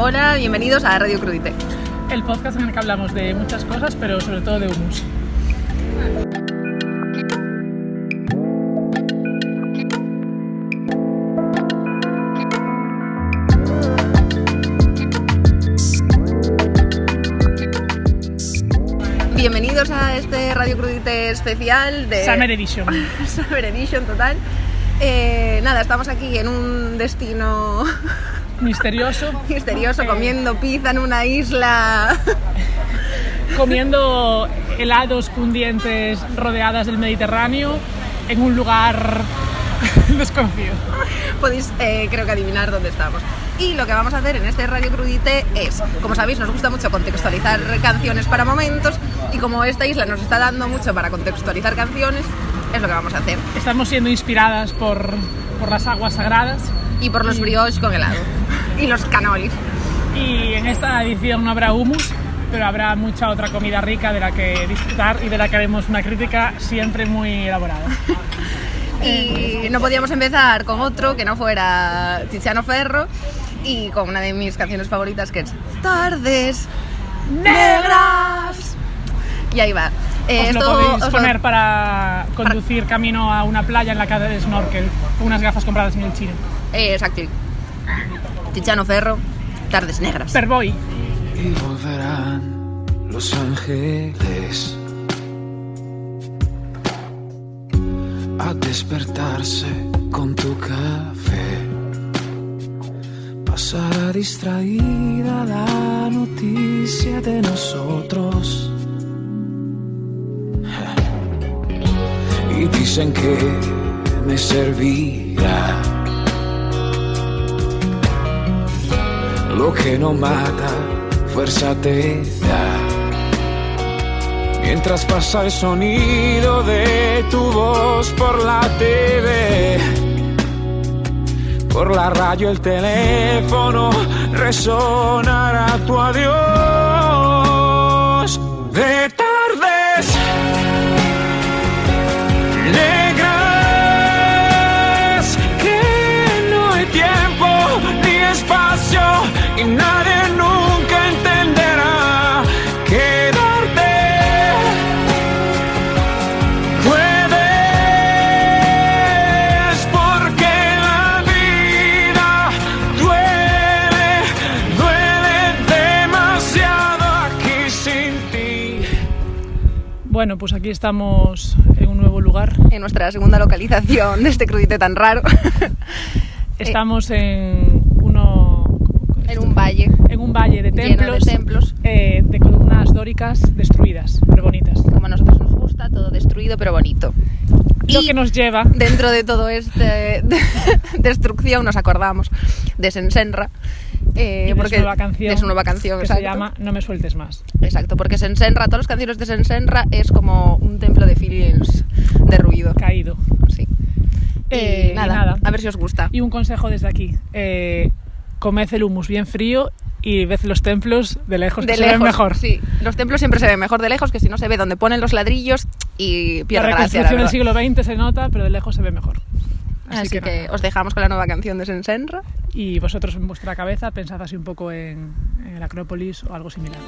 Hola, bienvenidos a Radio Crudite. El podcast en el que hablamos de muchas cosas, pero sobre todo de humus. Bienvenidos a este Radio Crudite especial de Summer Edition. Summer Edition total. Eh, nada, estamos aquí en un destino Misterioso. misterioso, comiendo pizza en una isla. Comiendo helados cundientes rodeadas del Mediterráneo en un lugar desconocido. Podéis, eh, creo que, adivinar dónde estamos. Y lo que vamos a hacer en este Radio Crudite es, como sabéis, nos gusta mucho contextualizar canciones para momentos y como esta isla nos está dando mucho para contextualizar canciones, es lo que vamos a hacer. Estamos siendo inspiradas por, por las aguas sagradas Y por los brioches con helado. Y los canolis. y en esta edición no habrá humus, pero habrá mucha otra comida rica de la que disfrutar y de la que haremos una crítica siempre muy elaborada. Y no podíamos empezar con otro que no fuera Tiziano Ferro y con una de mis canciones favoritas que es Tardes Negras. Y ahí va. Eh, Os lo esto podéis os lo- poner para conducir camino a una playa en la que de snorkel unas gafas compradas en el chino. Eh, exacto. Tiziano Ferro, Tardes Negras. Perboy. y volverán los ángeles a despertarse con tu café. Pasará distraída la noticia de nosotros. Y dicen que me servirá. Lo que no mata, fuerza te da. Mientras pasa el sonido de tu voz por la TV, por la radio, el teléfono, resonará tu adiós. Bueno, pues aquí estamos en un nuevo lugar. En nuestra segunda localización de este crudite tan raro. Estamos en uno en un valle en un valle de templos, de templos. eh, de columnas dóricas destruidas, pero bonitas. Como a nosotros nos gusta, todo destruido pero bonito. Lo Y- que nos lleva dentro de todo este de- destrucción nos acordamos de Sensenra eh, de porque su nueva canción, de su nueva canción que exacto. se llama No me sueltes más. exacto porque Sensenra todas las canciones de Sensenra es como un templo de feelings de ruido Caído. sí Eh, y nada, nada. a ver si os gusta Y un consejo desde aquí. Eh, comed el humus bien frío y ved los templos de lejos, que de se ven lejos mejor. sí los templos siempre se ven mejor de lejos que si no se ve donde ponen los ladrillos y La pierde gracia la reconstrucción del siglo XX se nota, pero de lejos se ve mejor. así, que, nada. os dejamos con la nueva canción de Sensenra Y vosotros en vuestra cabeza pensad así un poco en, en el Acrópolis o algo similar.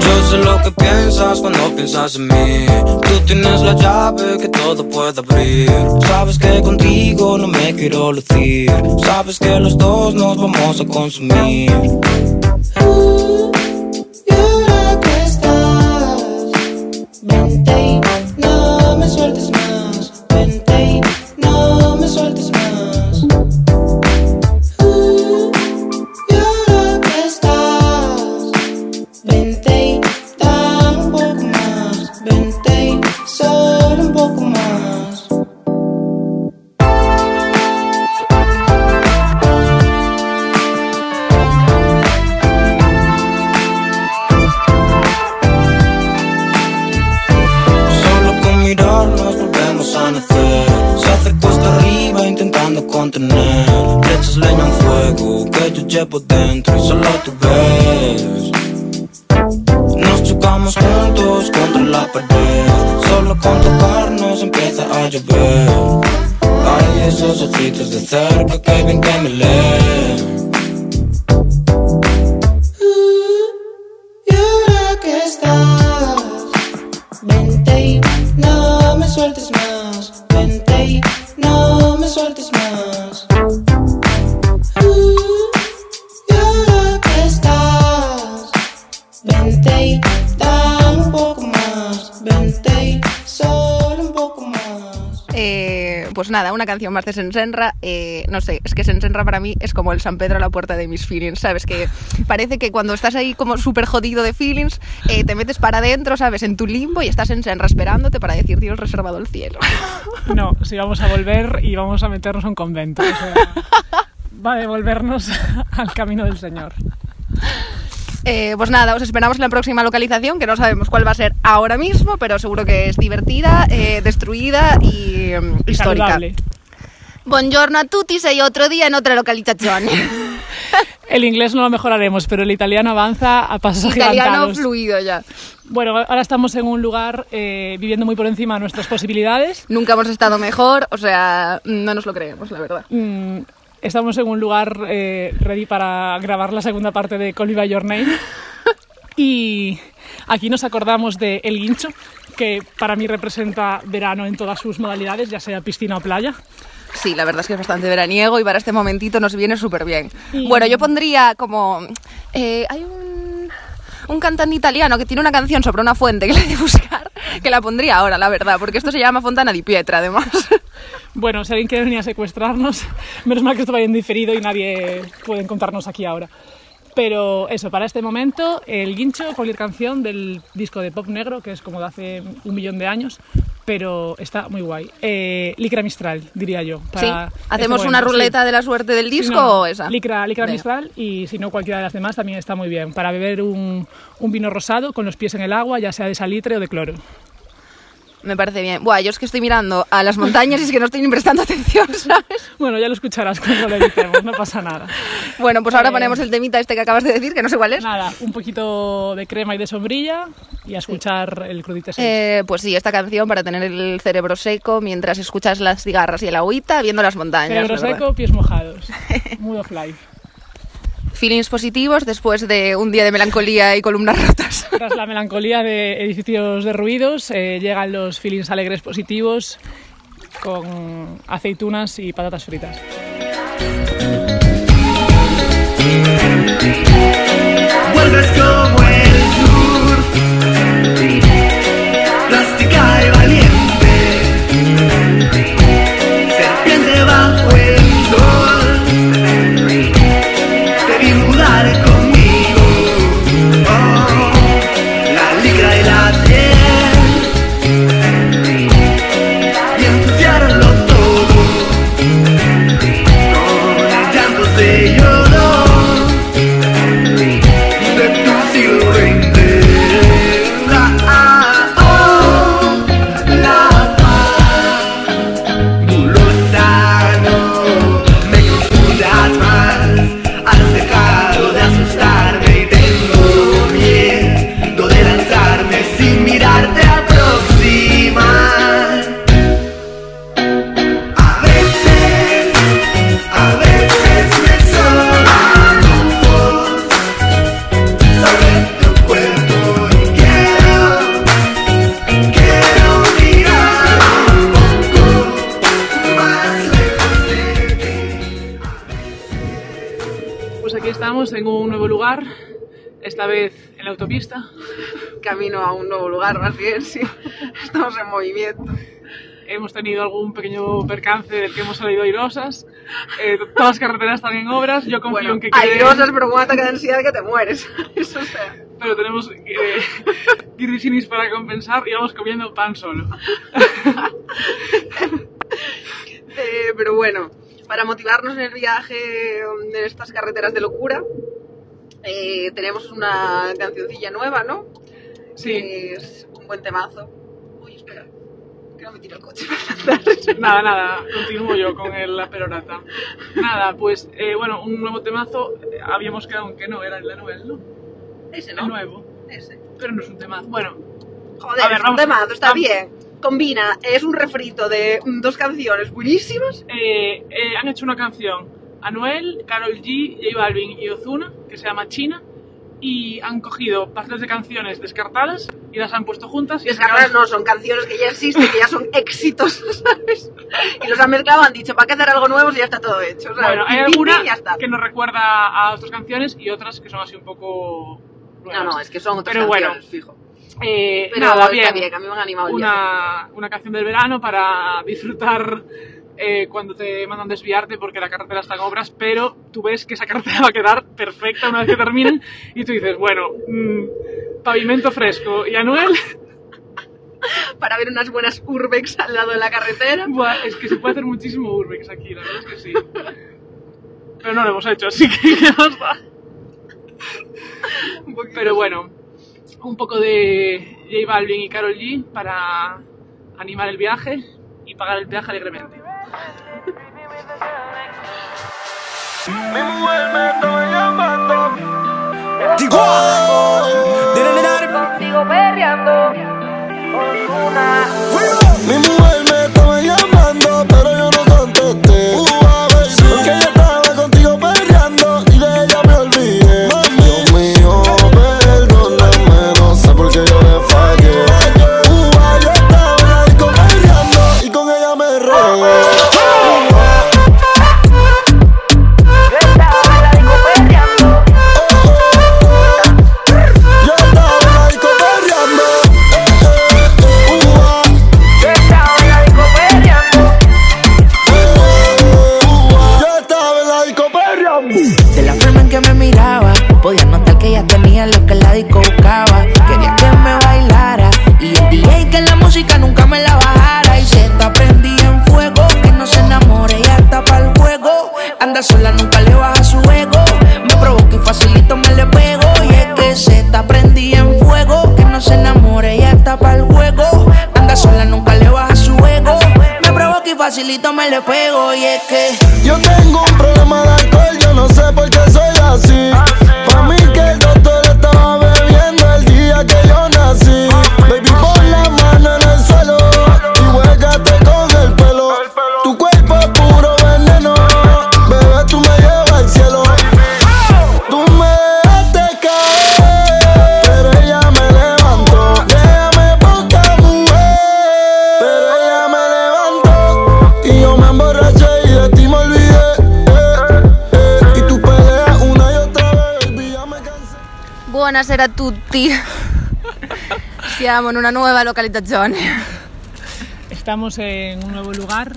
Yo sé lo que piensas cuando piensas en mí. Tú tienes la llave que todo puede abrir. Sabes que contigo no me quiero lucir. Sabes que los dos nos vamos a consumir. Y vente y no me sueltes sueltes más. Pues nada, una canción más de Sensenra. eh, no sé, es que Sensenra para mí es como el San Pedro a la puerta de mis feelings, ¿sabes? Que parece que cuando estás ahí como súper jodido de feelings, eh, te metes para adentro, ¿sabes? En tu limbo y estás en Senra esperándote para decir Dios reservado el cielo. No, si vamos a volver y vamos a meternos a un convento. o sea, va a devolvernos al camino del Señor. Eh, pues nada, os esperamos en la próxima localización, que no sabemos cuál va a ser ahora mismo, pero seguro que es divertida, eh, destruida y mm, histórica. Saludable. Buongiorno a tutti, sei otro día en otra localización. El inglés no lo mejoraremos, pero el italiano avanza a pasos Italiano agigantados. fluido ya. Bueno, ahora estamos en un lugar eh, viviendo muy por encima de nuestras posibilidades. Nunca hemos estado mejor, o sea, no nos lo creemos, la verdad. Mm, estamos en un lugar eh, ready para grabar la segunda parte de Call Me By Your Name. Y aquí nos acordamos de El Guincho, que para mí representa verano en todas sus modalidades, ya sea piscina o playa. Sí, la verdad es que es bastante veraniego y para este momentito nos viene súper bien. Y- Bueno, yo pondría como... eh, hay un, un cantante italiano que tiene una canción sobre una fuente que he de buscar, que la pondría ahora, la verdad, porque esto se llama Fontana di Pietra, además. Bueno, si alguien quiere venir a secuestrarnos, menos mal que esto vaya en diferido y nadie puede encontrarnos aquí ahora. Pero eso, para este momento, el guincho, cualquier canción del disco de pop negro, que es como de hace un millón de años, pero está muy guay. Eh, Licra Mistral, diría yo. Sí, este ¿hacemos una sí. ruleta de la suerte del Sí, disco no, o esa? Licra, Licra Venga. Mistral y si no cualquiera de las demás también está muy bien. Para beber un, un vino rosado con los pies en el agua, ya sea de salitre o de cloro. Me parece bien. Buah, yo es que estoy mirando a las montañas y es que no estoy ni prestando atención, ¿sabes? Bueno, ya lo escucharás cuando lo editemos, no pasa nada. Bueno, pues ahora Eh, ponemos el temita este que acabas de decir, que no sé cuál es. Nada, un poquito de crema y de sombrilla y a escuchar el crudite 6. Eh, pues sí, esta canción para tener el cerebro seco mientras escuchas las cigarras y el agüita viendo las montañas. Cerebro seco, pies mojados. Mood of life. Feelings positivos después de un día de melancolía y columnas rotas. Tras la melancolía de edificios derruidos, eh, llegan los feelings alegres positivos con aceitunas y patatas fritas. Vuelves como el sur, plástica y valiente, estamos en un nuevo lugar, esta vez en la autopista. Camino a un nuevo lugar, más bien, sí. Estamos en movimiento. Hemos tenido algún pequeño percance del que hemos salido airosas. Eh, todas las carreteras están en obras. Yo confío Bueno, en que quede- airosas, pero con un ataque de ansiedad que te mueres. Eso sea. pero tenemos eh, para compensar y vamos comiendo pan solo. Eh, pero bueno, para motivarnos en el viaje en estas carreteras de locura, eh, tenemos una cancioncilla nueva, ¿no? Sí, Que es un buen temazo. Uy, espera, que no me tire el coche. nada, nada, continúo yo con el- la perorata. Nada, pues eh, bueno, un nuevo temazo. eh, Habíamos quedado en que no, era el de Noel, ¿no? Ese, El ¿no? nuevo, Ese. pero no es un temazo. Bueno, Joder, A ver, es un vamos- temazo, está vamos- bien. Combina, es un refrito de dos canciones buenísimas. Eh, eh, han hecho una canción Anuel, Carol G, J Balvin y Ozuna que se llama China y han cogido partes de canciones descartadas y las han puesto juntas y sacado- no, son canciones que ya existen, que ya son éxitos, ¿sabes? Y los han mezclado, han dicho, ¿para qué hacer algo nuevo si ya está todo hecho? ¿sabes? Bueno, hay alguna que nos recuerda a otras canciones y otras que son así un poco... No, no, es que son otras Pero bueno, canciones, fijo. Eh, Pero nada, está bien. a mí me han animado una, una canción del verano para disfrutar eh, cuando te mandan desviarte porque la carretera está en obras, pero tú ves que esa carretera va a quedar perfecta una vez que terminen y tú dices, bueno, mm, pavimento fresco y Anuel, Para ver unas buenas urbex al lado de la carretera. buah, es que se puede hacer muchísimo urbex aquí, la verdad es que sí. Pero no lo hemos hecho, así que. Un poquito. Pero bueno, un poco de J Balvin y Carol G para animar el viaje y pagar el peaje alegremente. Mi mujer me está llamando. Contigo perreando con una Mi mujer facilito me le pego. Y es que. Yo tengo Buonasera a tutti. Siamo in una nuova localizzazione. Estamos en un nuevo lugar,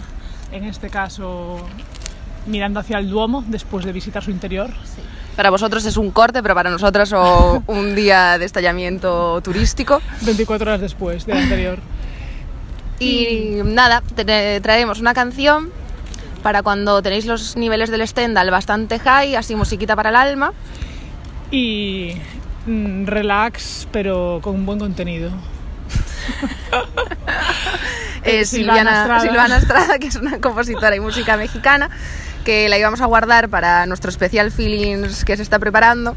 en este caso mirando hacia el Duomo después de visitar su interior. Para vosotros es un corte, pero para nosotras o un día de estallamiento turístico. 24 horas después del anterior. Y nada, te- traemos una canción para cuando tenéis los niveles del Stendhal bastante high, así musiquita para el alma. Y relax, pero con un buen contenido. Eh, Silvana Silvana, Estrada. Silvana Estrada, que es una compositora y música mexicana, que la íbamos a guardar para nuestro especial Feelings que se está preparando,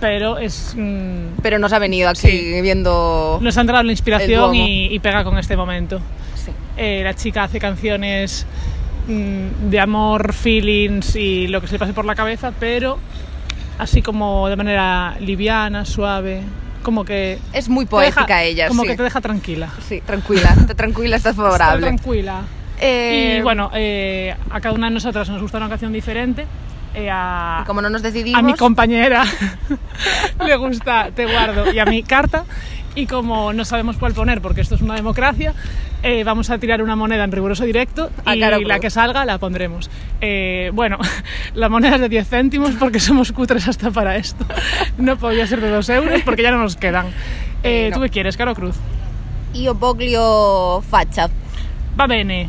Pero es. mm, pero nos ha venido aquí Sí. viendo... nos ha entrado la inspiración y, y pega con este momento. Sí. Eh, la chica hace canciones mm, de amor, feelings y lo que se le pase por la cabeza, pero así como de manera liviana, suave, como que... Es muy te deja- poética ella, Como sí. que te deja tranquila. Sí, tranquila, te tranquila, estás Está favorable. tranquila. Eh, Y bueno, eh, a cada una de nosotras nos gusta una canción diferente. Eh, a, y como no nos decidimos... a mi compañera le gusta Te guardo y a mi carta. Y como no sabemos cuál poner, porque esto es una democracia, eh, vamos a tirar una moneda en riguroso directo A y la que salga la pondremos. Eh, bueno, la moneda es de 10 céntimos porque somos cutres hasta para esto. No podía ser de 2 euros porque ya no nos quedan. Eh, no. ¿Tú qué quieres, Caro Cruz? Io voglio faccia. Va bene.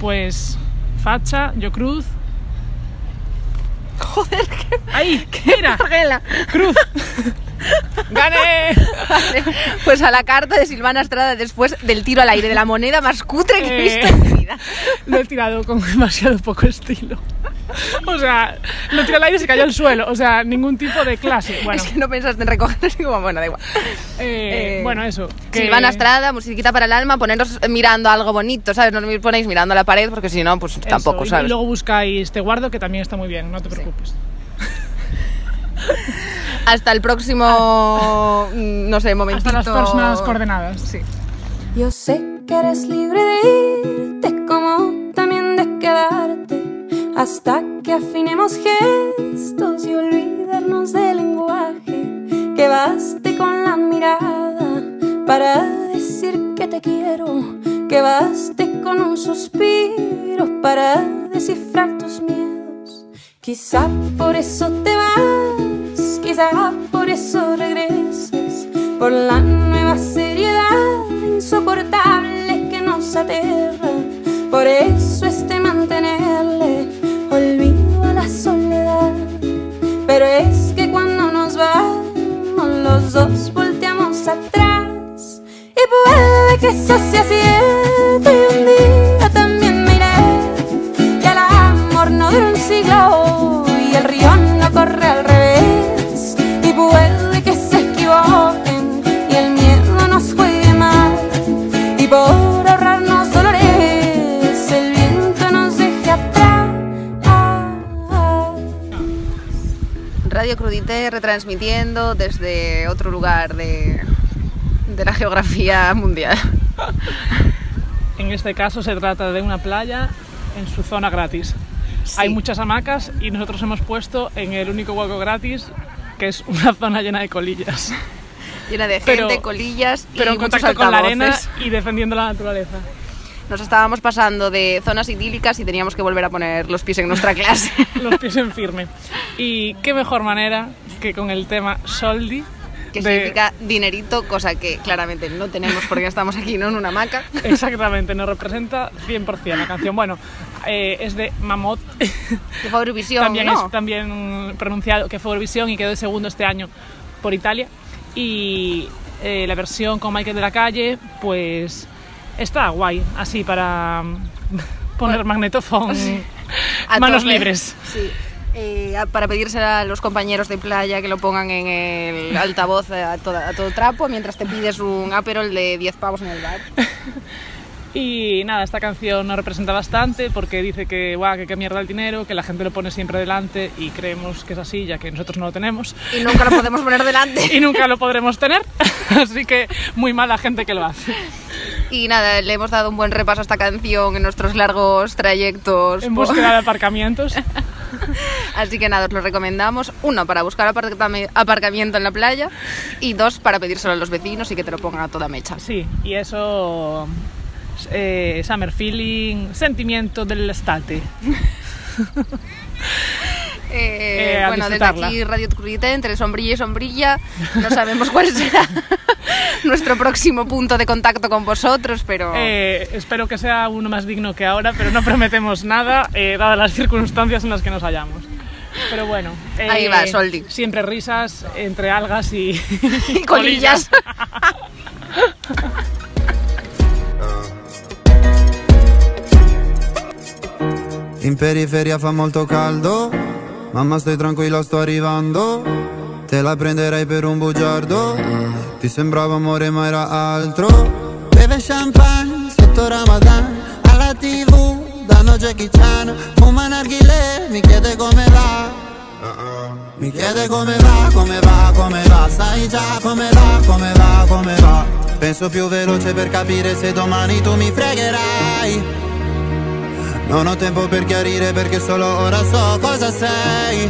Pues facha, yo cruz. Joder, qué... ¡Ahí! ¡Mira! Margela. ¡Cruz! ¡Gané! Vale, Pues a la carta de Silvana Estrada después del tiro al aire de la moneda más cutre que he Eh. visto en mi vida. Lo he tirado con demasiado poco estilo. O sea, lo tiró al aire y se cayó al suelo. O sea, ningún tipo de clase. Bueno, Es que no pensaste en recogerlo así como, bueno, da igual. eh, eh, bueno eso. Que... Silvana Estrada, musiquita para el alma, poneros mirando algo bonito, ¿sabes? No os ponéis mirando la pared porque si no, pues tampoco, ¿sabes? Y luego buscáis Te Guardo, que también está muy bien, no te preocupes. Hasta el próximo, mm, no sé, momentito. Hasta las próximas coordenadas. Sí. Yo sé que eres libre de irte como también de quedarte hasta que afinemos gestos y olvidarnos del lenguaje. Que baste con la mirada para decir que te quiero. Que baste con un suspiro para descifrar tus miedos. Quizá por eso te vas, quizá por eso regresas, por la nueva seriedad insoportable que nos aterra. Por eso este mantenerle olvido a la soledad. Pero es que cuando nos vamos, los dos volteamos atrás. Y puede que eso sea cierto y un día también me iré. Y el amor no dura un siglo Crudité retransmitiendo desde otro lugar de, de la geografía mundial. En este caso se trata de una playa en su zona gratis. Hay muchas hamacas y nosotros hemos puesto en el único hueco gratis, que es una zona llena de colillas. Llena de gente, Pero- colillas y Pero en contacto con la arena altavoces. y defendiendo la naturaleza. Nos estábamos pasando de zonas idílicas y teníamos que volver a poner los pies en nuestra clase. Los pies en firme. Y qué mejor manera que con el tema Soldi. que de- significa dinerito, cosa que claramente no tenemos porque estamos aquí ¿no? en una hamaca. Exactamente, nos representa 100% la canción. Bueno, eh, es de Mamot. Que fue Eurovisión, también ¿no? es también pronunciado que fue Eurovisión y quedó de segundo este año por Italia. Y eh, la versión con Michael de la Calle, pues está guay, así para mm, poner magnetofón, manos tope. libres. Sí. Eh, para pedirse a los compañeros de playa que lo pongan en el altavoz a, toda- a todo trapo mientras te pides un Aperol de 10 pavos en el bar. Y nada, esta canción nos representa bastante porque dice que, guau, que qué mierda el dinero, que la gente lo pone siempre delante y creemos que es así, ya que nosotros no lo tenemos. Y nunca lo podemos poner delante. y nunca lo podremos tener, así que muy mala gente que lo hace. Y nada, le hemos dado un buen repaso a esta canción en nuestros largos trayectos. En búsqueda de aparcamientos. Así que nada, os lo recomendamos. Uno, para buscar aparcami- aparcamiento en la playa. Y dos, para pedírselo a los vecinos y que te lo pongan a toda mecha. Sí, y eso, eh, summer feeling, sentimiento del estate. Eh, Eh, bueno, desde aquí Radio Crudité, entre sombrilla y sombrilla. No sabemos cuál será nuestro próximo punto de contacto con vosotros, pero... Eh, espero que sea uno más digno que ahora, pero no prometemos nada, eh, dadas las circunstancias en las que nos hallamos. Pero bueno, eh, Ahí va, Soldi. Siempre risas entre algas y, Y colillas. In periferia fa molto caldo, mamma stai tranquilla sto arrivando, te la prenderei per un bugiardo, ti sembrava amore ma era altro. Beve champagne sotto Ramadan, alla tv danno Jackie Chan, fuma narghile, mi chiede come va. Mi chiede come va, come va, come va, sai già come va, come va, come va. Penso più veloce per capire se domani tu mi fregherai. Non ho tempo per chiarire perché solo ora so cosa sei.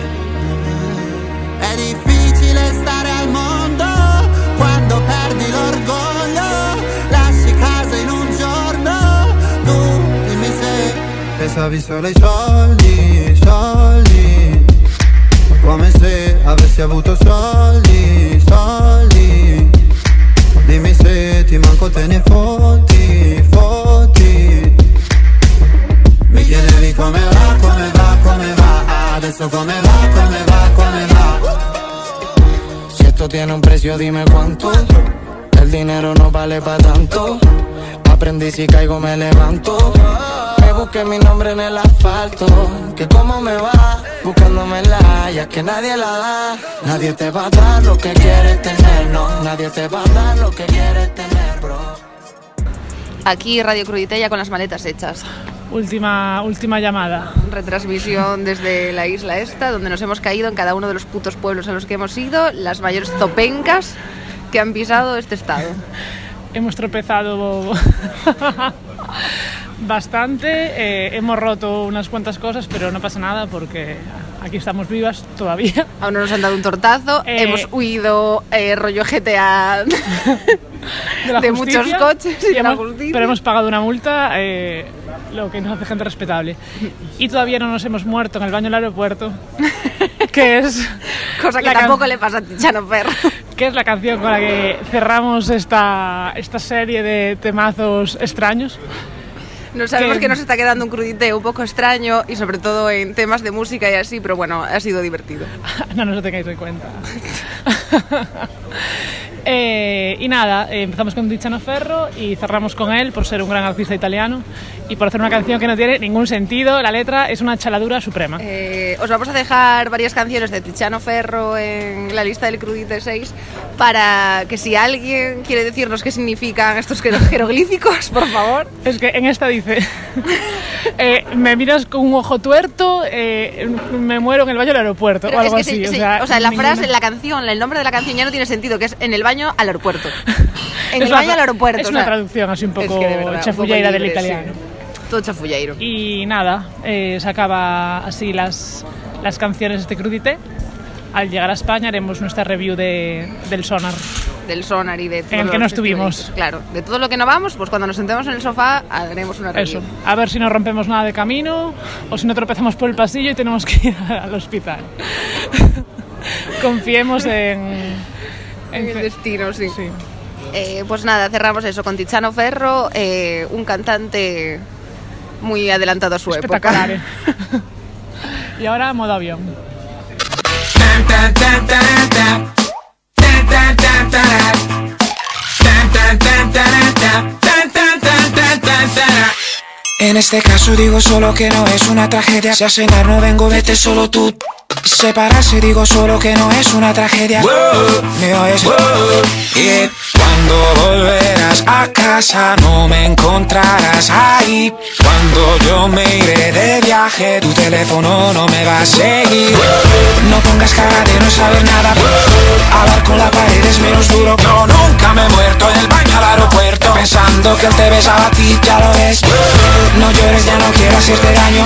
È difficile stare al mondo quando perdi l'orgoglio. Lasci casa in un giorno, tu dimmi se pensavi solo ai soldi, soldi. Come se avessi avuto soldi, soldi. Dimmi se ti manco te ne fotti, fotti. Mi chiedevi come va, come va, come va Adesso come va, come va, come va esto tiene un precio, dime cuánto. El dinero no vale para tanto. Aprendí si caigo, me levanto. Me busque mi nombre en el asfalto. Que cómo me va buscándomela, ya que nadie la da. Nadie te va a dar lo que quieres tener, no. Nadie te va a dar lo que quieres tener, bro. Aquí Radio Cruditella con las maletas hechas. Última, última llamada. Retransmisión desde la isla esta, donde nos hemos caído en cada uno de los putos pueblos a los que hemos ido, las mayores zopencas que han pisado este estado. Hemos tropezado bastante, eh, hemos roto unas cuantas cosas, pero no pasa nada porque aquí estamos vivas todavía. Aún no nos han dado un tortazo, Eh, hemos huido eh, rollo GTA de, de muchos coches y y hemos- pero hemos pagado una multa, eh, lo que nos hace gente respetable. Y todavía no nos hemos muerto en el baño del aeropuerto, que es Cosa que tampoco le pasa a Tichano Ferro. que es la canción con la que cerramos esta, esta serie de temazos extraños. No sabemos Que- que nos está quedando un crudite un poco extraño y sobre todo en temas de música y así, pero bueno, ha sido divertido. no nos lo tengáis en cuenta. Eh, y nada, eh, empezamos con Tiziano Ferro y cerramos con él por ser un gran artista italiano y por hacer una canción que no tiene ningún sentido. La letra es una chaladura suprema. Eh, os vamos a dejar varias canciones de Tiziano Ferro en la lista del Crudite 6 para que si alguien quiere decirnos qué significan estos jero- jeroglíficos, por favor. Es que en esta dice, eh, me miras con un ojo tuerto, eh, me muero en el baño del aeropuerto Pero o algo es que así. sí, o, sí, sea, o sea, la ninguna- frase, la canción, el nombre de la canción ya no tiene sentido, que es en el baño al aeropuerto. En Es el baño al aeropuerto. Es o una traducción así un es poco que de verdad, un poco chafulleira del sí. Todo chafulleiro. Y nada, eh, se acaba así las, las canciones de este crudité. Al llegar a España haremos nuestra review de, del Sonar. Del sonar y de todo En el que no estuvimos. Claro, de todo lo que no vamos, pues cuando nos sentemos en el sofá haremos una review. Eso, a ver si no rompemos nada de camino o si no tropezamos por el pasillo y tenemos que ir al hospital. Confiemos en, En el destino, sí. Sí. Eh, pues nada, cerramos eso con Tiziano Ferro, eh, un cantante muy adelantado a su Espectacular. época. ¿eh? y ahora modo avión. En este caso digo solo que no es una tragedia. Si a cenar no vengo, vete solo tú. Separarse digo solo que no es una tragedia. ¿Me oyes? Y cuando volverás a casa no me encontrarás ahí. Cuando yo me iré de viaje, tu teléfono no me va a seguir. No pongas cara de no saber nada. Hablar con la pared es menos duro. Yo nunca me he muerto en el baño al aeropuerto. Pensando que él te besaba a ti, ya lo ves. No llores, ya no quiero hacerte daño.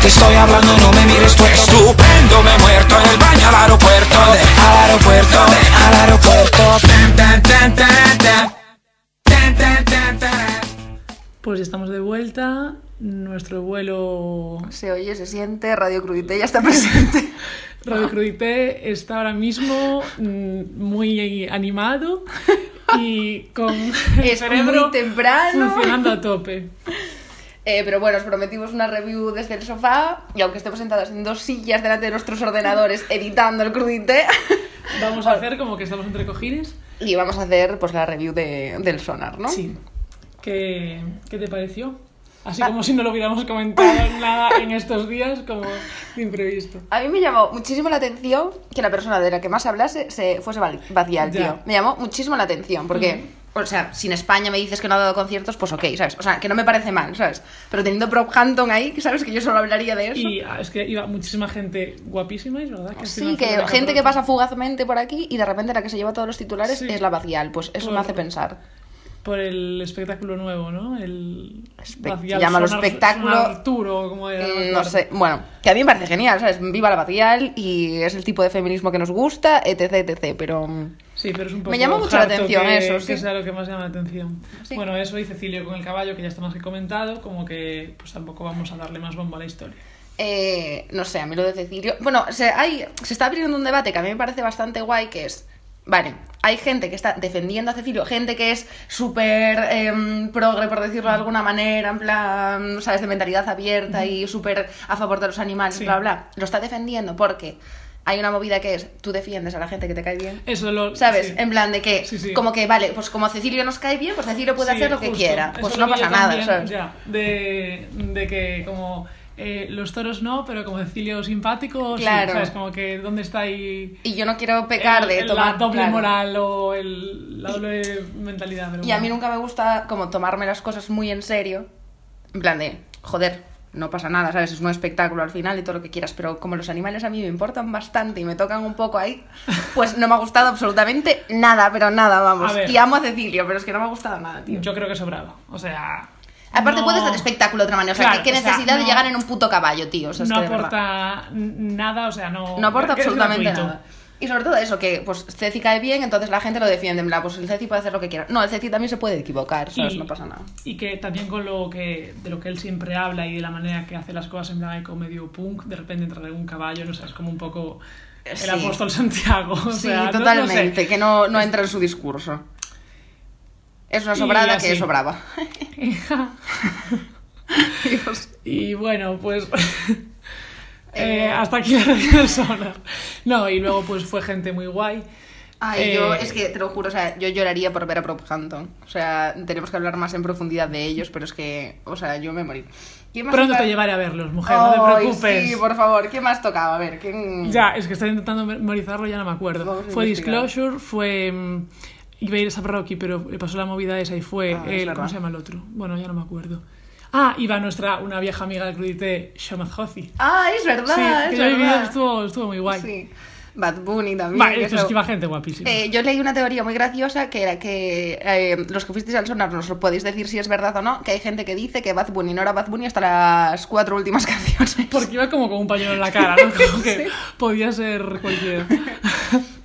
Te estoy hablando, no me mires tú. Estupendo, me he muerto en el baño al aeropuerto. Al aeropuerto, al aeropuerto. Tan, tan, tan. Pues estamos de vuelta. Nuestro vuelo Se oye, se siente, Radio Crudite ya está presente. Radio Crudité está ahora mismo mm, muy animado y con el Es cerebro muy temprano. funcionando a tope. Eh, pero bueno, os prometimos una review desde el sofá y aunque estemos sentados en dos sillas delante de nuestros ordenadores editando el Crudite, Vamos a hacer como que estamos entre cojines. y vamos a hacer pues la review de- del sonar, ¿no? Sí. ¿Qué, qué te pareció? Así como si no lo hubiéramos comentado nada en estos días, como de imprevisto. A mí me llamó muchísimo la atención que la persona de la que más hablase se fuese Ya. tío. Me llamó muchísimo la atención, porque, o sea, si en España me dices que no ha dado conciertos, pues ok, ¿sabes? O sea, que no me parece mal, ¿sabes? Pero teniendo Prop Hampton ahí, que sabes que yo solo hablaría de eso. Y ah, es que iba muchísima gente guapísima, ¿es verdad? Que Sí, que gente que pasa fugazmente por aquí y de repente la que se lleva todos los titulares Sí. es la Bacial. Pues eso me hace pensar. Por el espectáculo nuevo, ¿no? El Espe- Sonar- espectáculo. Sonar Tour o como era. Mm, No sé, bueno, que a mí me parece genial, ¿sabes? Viva la Bacial y es el tipo de feminismo que nos gusta, etc, etc, pero... Sí, pero es un poco Me llama mucho la atención que, eso, que sí. sea lo que más llama la atención. Sí. Bueno, eso y Cecilio con el caballo, que ya está más que comentado, como que pues tampoco vamos a darle más bombo a la historia. Eh, no sé, a mí lo de Cecilio. Bueno, se, hay, se está abriendo un debate que a mí me parece bastante guay, que es. Vale, hay gente que está defendiendo a Cecilio, gente que es súper em, progre, por decirlo de alguna manera, en plan, ¿sabes?, de mentalidad abierta y súper a favor de los animales, Sí. bla, bla. Lo está defendiendo porque hay una movida que es, tú defiendes a la gente que te cae bien. Eso lo. ¿Sabes? sí. En plan de que, Sí, sí. como que, vale, pues como Cecilio nos cae bien, pues Cecilio puede hacer lo que quiera. Pues es no pasa nada, también, ¿sabes? ya, de, de que como eh, los toros no, pero como Cecilio simpático, sí, Claro. ¿sabes? Como que dónde está ahí Y yo no quiero pecar el- de el- tomar... la doble claro. moral o el, la doble mentalidad. pero Y a mí nunca me gusta como tomarme las cosas muy en serio. En plan de, joder, no pasa nada, ¿sabes? Es un espectáculo al final y todo lo que quieras, pero como los animales a mí me importan bastante y me tocan un poco ahí, pues no me ha gustado absolutamente nada, pero nada, vamos. Y amo a Cecilio, pero es que no me ha gustado nada, tío. Yo creo que sobraba. O sea. Aparte no- puedes dar espectáculo de otra manera, o sea, Claro, ¿qué, qué o sea, necesidad de no- llegar en un puto caballo, tío? O sea, es no que aporta nada, o sea, no. No aporta absolutamente nada. Y sobre todo eso, que pues Ceci cae bien, entonces la gente lo defiende, en plan, pues el Ceci puede hacer lo que quiera. No, el Ceci también se puede equivocar, ¿sabes? Y- No pasa nada. Y que también con lo que de lo que él siempre habla y de la manera que hace las cosas en plan como medio punk, de repente entra en un caballo, no sé, es como un poco el Sí. apóstol Santiago. o Sí, sea, no- no sé. totalmente, que no, no entra en su discurso. Es una sobrada que sobraba. Y bueno, pues eh, hasta aquí la persona. No, y luego pues fue gente muy guay. Ay, yo, Eh, es que te lo juro, o sea, yo lloraría por ver a Prop Hampton. O sea, tenemos que hablar más en profundidad de ellos, pero es que, o sea, yo me morí. ¿Quién más Pronto toca- te llevaré a verlos, mujer, no te preocupes. Sí, por favor, ¿qué más tocaba? A ver, ¿quién...? Ya, es que estoy intentando memorizarlo, ya no me acuerdo. Vamos fue. Disclosure, fue. Iba a ir a Sam Rocky, pero le pasó la movida esa y fue. Ah, el. ¿Cómo se llama el otro? Bueno, ya no me acuerdo. Ah, iba nuestra, una vieja amiga del Crudite, Shomaz Hothi. Ah, es verdad, Sí, es que yo verdad. estuvo, estuvo muy guay. Sí. Bad Bunny también. Vale, que es eso- que iba gente guapísima. Eh, yo leí una teoría muy graciosa que era que eh, los que fuisteis al sonar nos lo podéis decir si es verdad o no, que hay gente que dice que Bad Bunny no era Bad Bunny hasta las cuatro últimas canciones. Porque iba como con un pañuelo en la cara, ¿no? Como que podía ser cualquiera.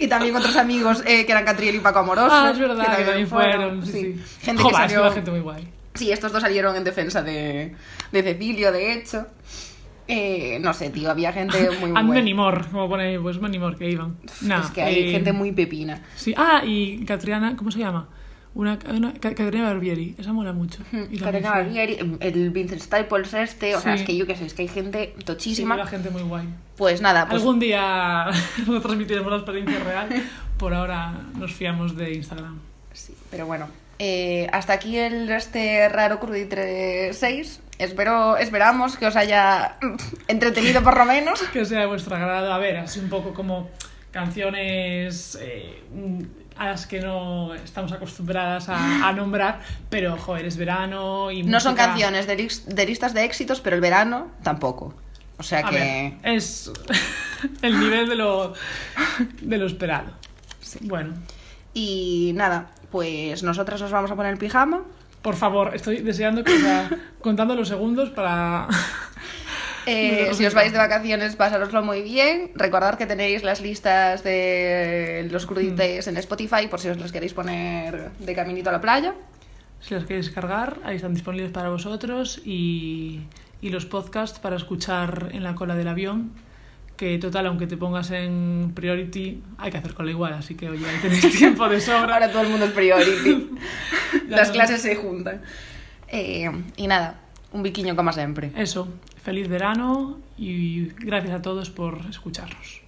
Y también otros amigos eh, que eran Catriel y Paco Amoroso. Ah, es verdad, que también fueron. Sí, sí. sí. Gente que salió... gente muy guay. Sí, estos dos salieron en defensa de, de Cecilio, de hecho. Eh, no sé, tío, había gente muy buena. many more, como pone ahí, pues many more que iban. Nah, es que hay eh, gente muy pepina. Sí, ah, y Catriana, ¿cómo se llama? Una, una Ca- Catriana Barbieri, esa mola mucho. Fue- Barbieri, el Vincent Staples este, o sea, Sí. es que yo qué sé, es que hay gente Sí, tochísima. la gente muy guay. Pues nada, pues Algún día lo transmitiremos la experiencia real. Por ahora nos fiamos de Instagram. Sí, pero bueno. eh, hasta aquí el este raro Cruditre 6. Espero, esperamos que os haya entretenido por lo menos. Que sea de vuestro agrado. A ver, así un poco como canciones eh, a las que no estamos acostumbradas a, a nombrar, pero joder, es verano y No son canciones de, lis- de listas de éxitos, pero el verano tampoco. O sea A que... ver, es el nivel de lo, de lo esperado. Bueno, Y nada, pues nosotras nos vamos a poner el pijama. Por favor, estoy deseando que sea, contando los segundos para... Eh, si os vais de vacaciones, pasároslo muy bien. Recordad que tenéis las listas de los crudites en Spotify por si os las queréis poner de caminito a la playa. Si las queréis cargar, ahí están disponibles para vosotros y, y los podcasts para escuchar en la cola del avión. Que total, aunque te pongas en priority, hay que hacer cola igual, así que oye, ahí tenéis tiempo de sobra. Ahora todo el mundo es priority. Las no- clases se juntan. Eh, y nada, un biquiño como siempre. Eso, feliz verano y gracias a todos por escucharnos.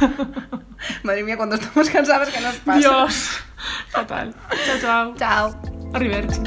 Madre mía, cuando estamos cansados, que nos pasa? Dios, fatal. Chao, chao. Chao. Arrivederci.